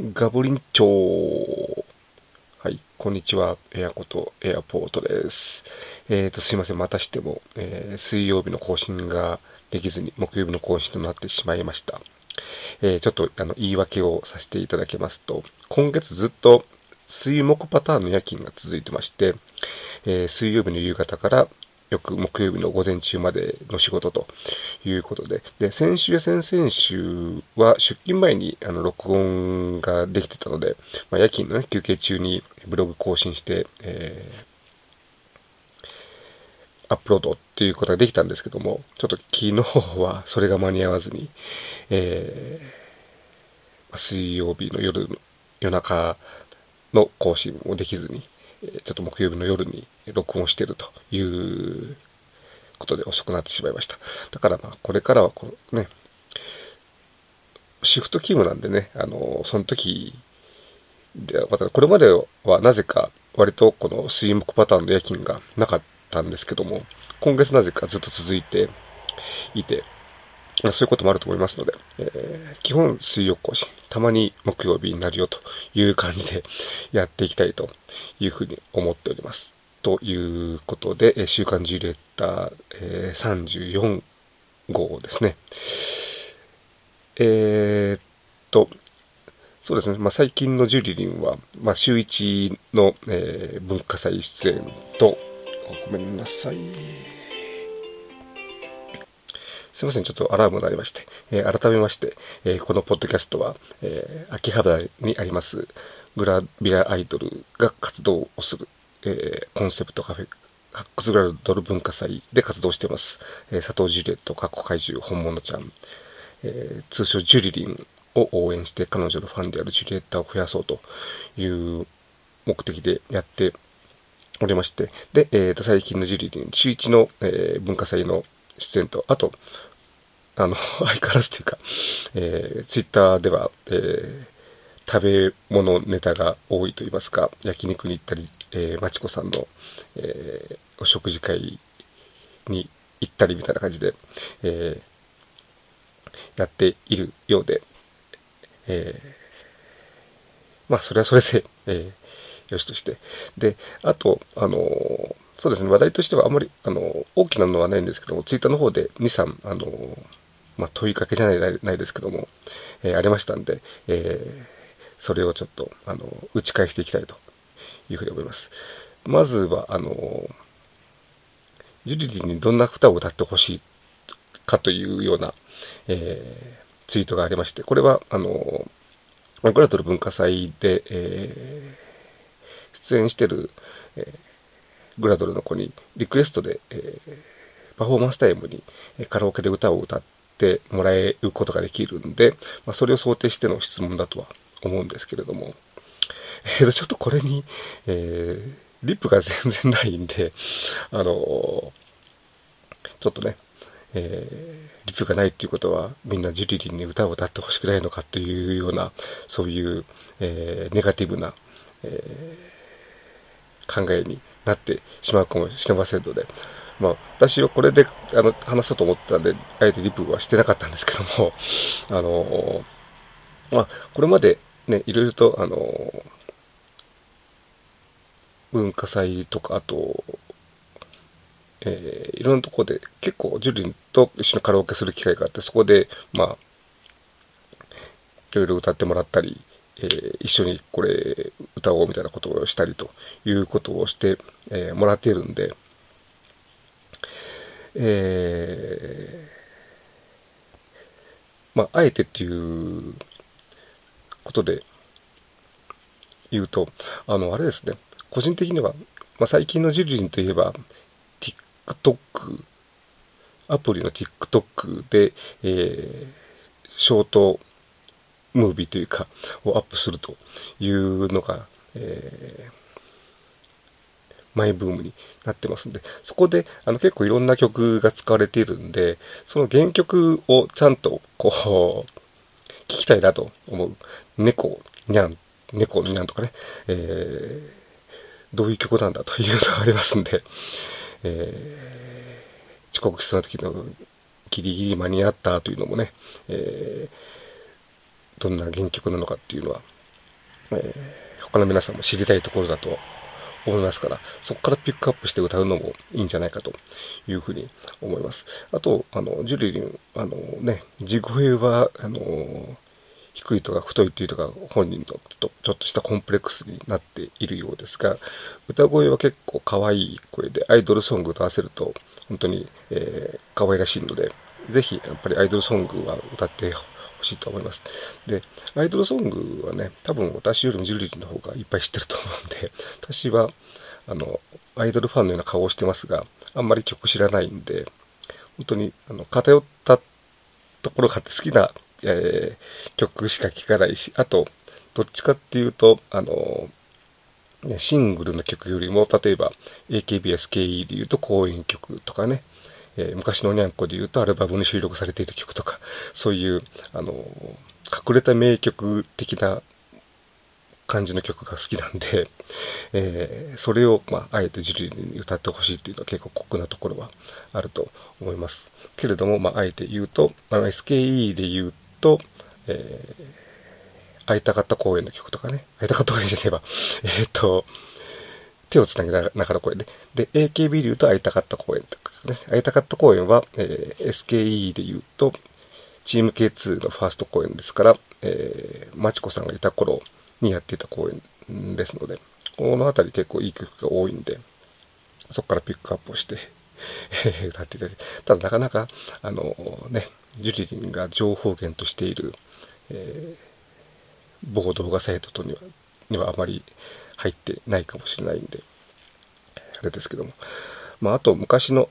ガブリンチョー。はい、こんにちは。エアコとエアポートです。えーと、すいません。またしても、えー、水曜日の更新ができずに、木曜日の更新となってしまいました。えー、ちょっと、あの、言い訳をさせていただきますと、今月ずっと水木パターンの夜勤が続いてまして、え、水曜日の夕方からよく木曜日の午前中までの仕事ということで、で、先週や先々週は出勤前にあの録音ができてたので、まあ、夜勤の、ね、休憩中にブログ更新して、えー、アップロードっていうことができたんですけども、ちょっと昨日はそれが間に合わずに、えー、水曜日の夜、夜中の更新もできずに、ちょっと木曜日の夜に録音してるということで遅くなってしまいました。だからまあ、これからはこうね、シフト勤務なんでね、あの、その時で、またこれまではなぜか割とこの水木パターンの夜勤がなかったんですけども、今月なぜかずっと続いていて、そういうこともあると思いますので、えー、基本水曜更新、たまに木曜日になるよという感じでやっていきたいというふうに思っております。ということで、週刊ジュレッタ、え、34号ですね。えー、っと、そうですね、まあ、最近のジュリリンは、まあ、週1の、えー、文化祭出演と、ごめんなさい。すいません、ちょっとアラームが鳴りまして、えー、改めまして、えー、このポッドキャストは、えー、秋葉原にありますグラビアアイドルが活動をする、えコンセプトカフェ、発掘グラドル文化祭で活動しています。え佐藤ジュレット、過去怪獣、本物ちゃん、え通称ジュリリンを応援して彼女のファンであるジュリエッタを増やそうという目的でやっておりまして、で、えー、と最近のジュリリン、週1の、えー、文化祭の出演と、あと、あの、相変わらずというか、えー、ツイッターでは、えー、食べ物ネタが多いと言いますか、焼肉に行ったり、えー、まちこさんの、えー、お食事会に行ったりみたいな感じで、えー、やっているようで、えー、まあ、それはそれで、えー、よしとして。で、あと、あのー、そうですね、話題としてはあまり、あのー、大きなのはないんですけども、ツイッターの方で2、3、あのー、まあ、問いかけじゃないないですけども、えー、ありましたんで、えー、それをちょっと、あの、打ち返していきたいというふうに思います。まずは、あの、ジュリリにどんな歌を歌ってほしいかというような、えー、ツイートがありまして、これは、あの、グラトル文化祭で、えー、出演してる、えー、グラドルの子にリクエストで、えー、パフォーマンスタイムにカラオケで歌を歌ってもらえることができるんで、まあ、それを想定しての質問だとは思うんですけれども、えー、とちょっとこれに、えー、リップが全然ないんで、あのー、ちょっとね、えー、リップがないっていうことは、みんなジュリリンに歌を歌ってほしくないのかっていうような、そういう、えー、ネガティブな、えー、考えになってしまうかもしれませんので、まあ、私はこれであの話そうと思ったんで、あえてリプはしてなかったんですけども、あのまあ、これまでね、いろいろと、あの文化祭とか、あと、えー、いろんなとこで結構ジュリンと一緒にカラオケする機会があって、そこで、まあ、いろいろ歌ってもらったり、えー、一緒にこれ歌おうみたいなことをしたりということをして、えー、もらっているんで、えー、まあ、あえてっていうことで言うと、あの、あれですね、個人的には、まあ、最近のジュリリンといえば、TikTok、アプリの TikTok で、えー、ショートムービーというか、をアップするというのが、えー、マイブームになってますんで、そこであの結構いろんな曲が使われているんで、その原曲をちゃんとこう、聞きたいなと思う。猫、にゃん、猫、にゃんとかね、えー、どういう曲なんだというのがありますんで、えー、遅刻しそうな時のギリギリ間に合ったというのもね、えー、どんな原曲なのかっていうのはえー、他の皆さんも知りたいところだと思いますから、そこからピックアップして歌うのもいいんじゃないかというふうに思います。あと、あの、ジュリリン、あのね、地声は、あの、低いとか太いというとか本人のちょっとしたコンプレックスになっているようですが、歌声は結構可愛い声で、アイドルソング歌わせると本当に、えー、可愛らしいので、ぜひやっぱりアイドルソングは歌ってほしいと思います。で、アイドルソングはね、多分私よりもジュリリーの方がいっぱい知ってると思うんで、私は、あの、アイドルファンのような顔をしてますが、あんまり曲知らないんで、本当に、あの、偏ったところがあって好きな、えー、曲しか聴かないし、あと、どっちかっていうと、あの、シングルの曲よりも、例えば AKB、SKE で言うと公演曲とかね、えー、昔のにゃんこで言うとアルバムに収録されている曲とか、そういう、あの、隠れた名曲的な感じの曲が好きなんで、えー、それを、まあ、あえてジュリーに歌ってほしいっていうのは結構酷なところはあると思います。けれども、まあ、あえて言うと、まあ、SKE で言うと、えー、会いたかった公演の曲とかね、会いたかった公演じゃねえば、えっ、と、手をつなぎながら声で。で、AKB で言うと会いたかった公演とかね。会いたかった公演は、えー、SKE で言うと、チーム K2 のファースト公演ですから、えー、マチコさんがいた頃にやっていた公演ですので、この辺り結構いい曲が多いんで、そこからピックアップをして、歌っていただいて、ただなかなか、あのね、ジュリリンが情報源としている、えー、某動画サイトとにはにはあまり入ってないかもしれないんで、あれですけども。まあ、あと昔の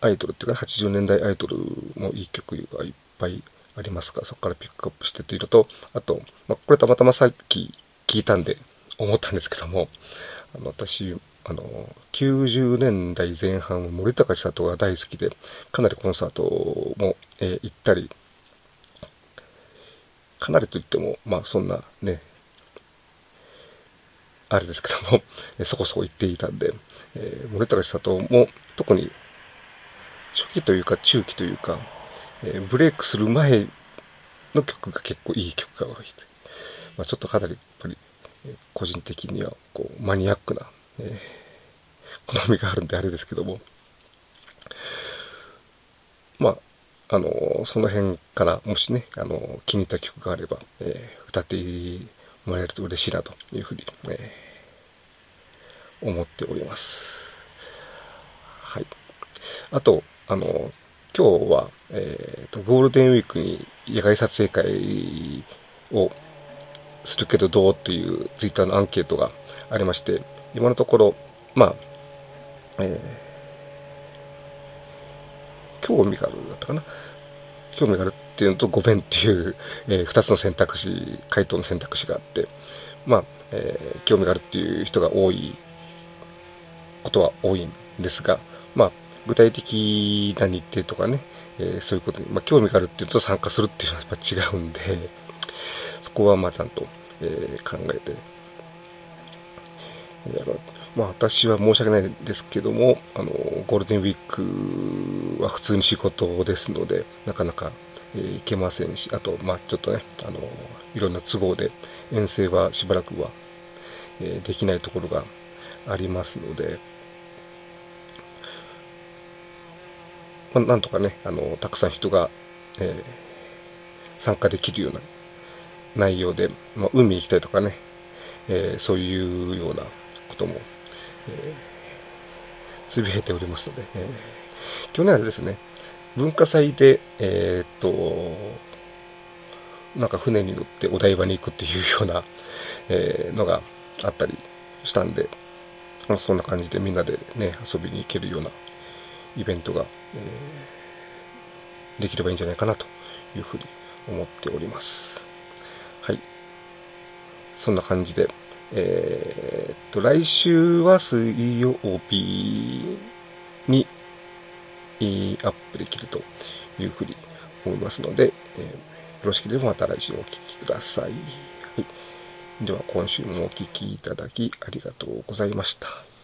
アイドルっていうか、80年代アイドルもいい曲がいっぱいありますか？ら、そこからピックアップしてというのと、あと、まあ、これたまたまさっき聞いたんで思ったんですけども、あの私、あの、90年代前半は森高千里が大好きで、かなりコンサートも、えー、行ったり、かなりといっても、まあそんなね、あれですけども、そこそこ行っていたんで、えー、森高千里も特に初期というか中期というか、えー、ブレイクする前の曲が結構いい曲が多い。まあ、ちょっとかなりやっぱり、個人的にはこうマニアックな、えー、好みがあるんであれですけども、まあ、あのその辺からもしね、あの気に入った曲があれば、え歌ってもらえると嬉しいなというふうに、え、思っております。はい。あと、あの、今日は、えーと、ゴールデンウィークに野外撮影会をするけどどうっていうツイッターのアンケートがありまして、今のところ、まあ、えー、興味があるだったかな？興味があるっていうのとごめんっていう、えー、2つの選択肢、回答の選択肢があって、まあ、えー、興味があるっていう人が多いことは多いんですが、まあ、具体的な日程とかね、えー、そういうことに、まあ、興味があるっていうと参加するっていうのはやっぱ違うんで、そこはまあちゃんと、えー、考えて、まあ私は申し訳ないですけども、あの、ゴールデンウィークは普通に仕事ですので、なかなか、えー、行けませんし、あと、まあちょっとね、あの、いろんな都合で遠征はしばらくは、え、できないところがありますので、まあ、なんとかね、あの、たくさん人が、えー、参加できるような内容で、まあ、海行きたいとかね、えー、そういうようなことも、えー、つぶやいておりますので、えー、去年はですね、文化祭で、え、っと、なんか船に乗ってお台場に行くっていうような、え、のがあったりしたんで、まあ、そんな感じでみんなでね、遊びに行けるようなイベントが、えー、できればいいんじゃないかなというふうに思っております。はい。そんな感じで、えー、っと、来週は水曜日にアップできるというふうに思いますので、えー、よろしければまた来週お聴きください。はい。では今週もお聴きいただきありがとうございました。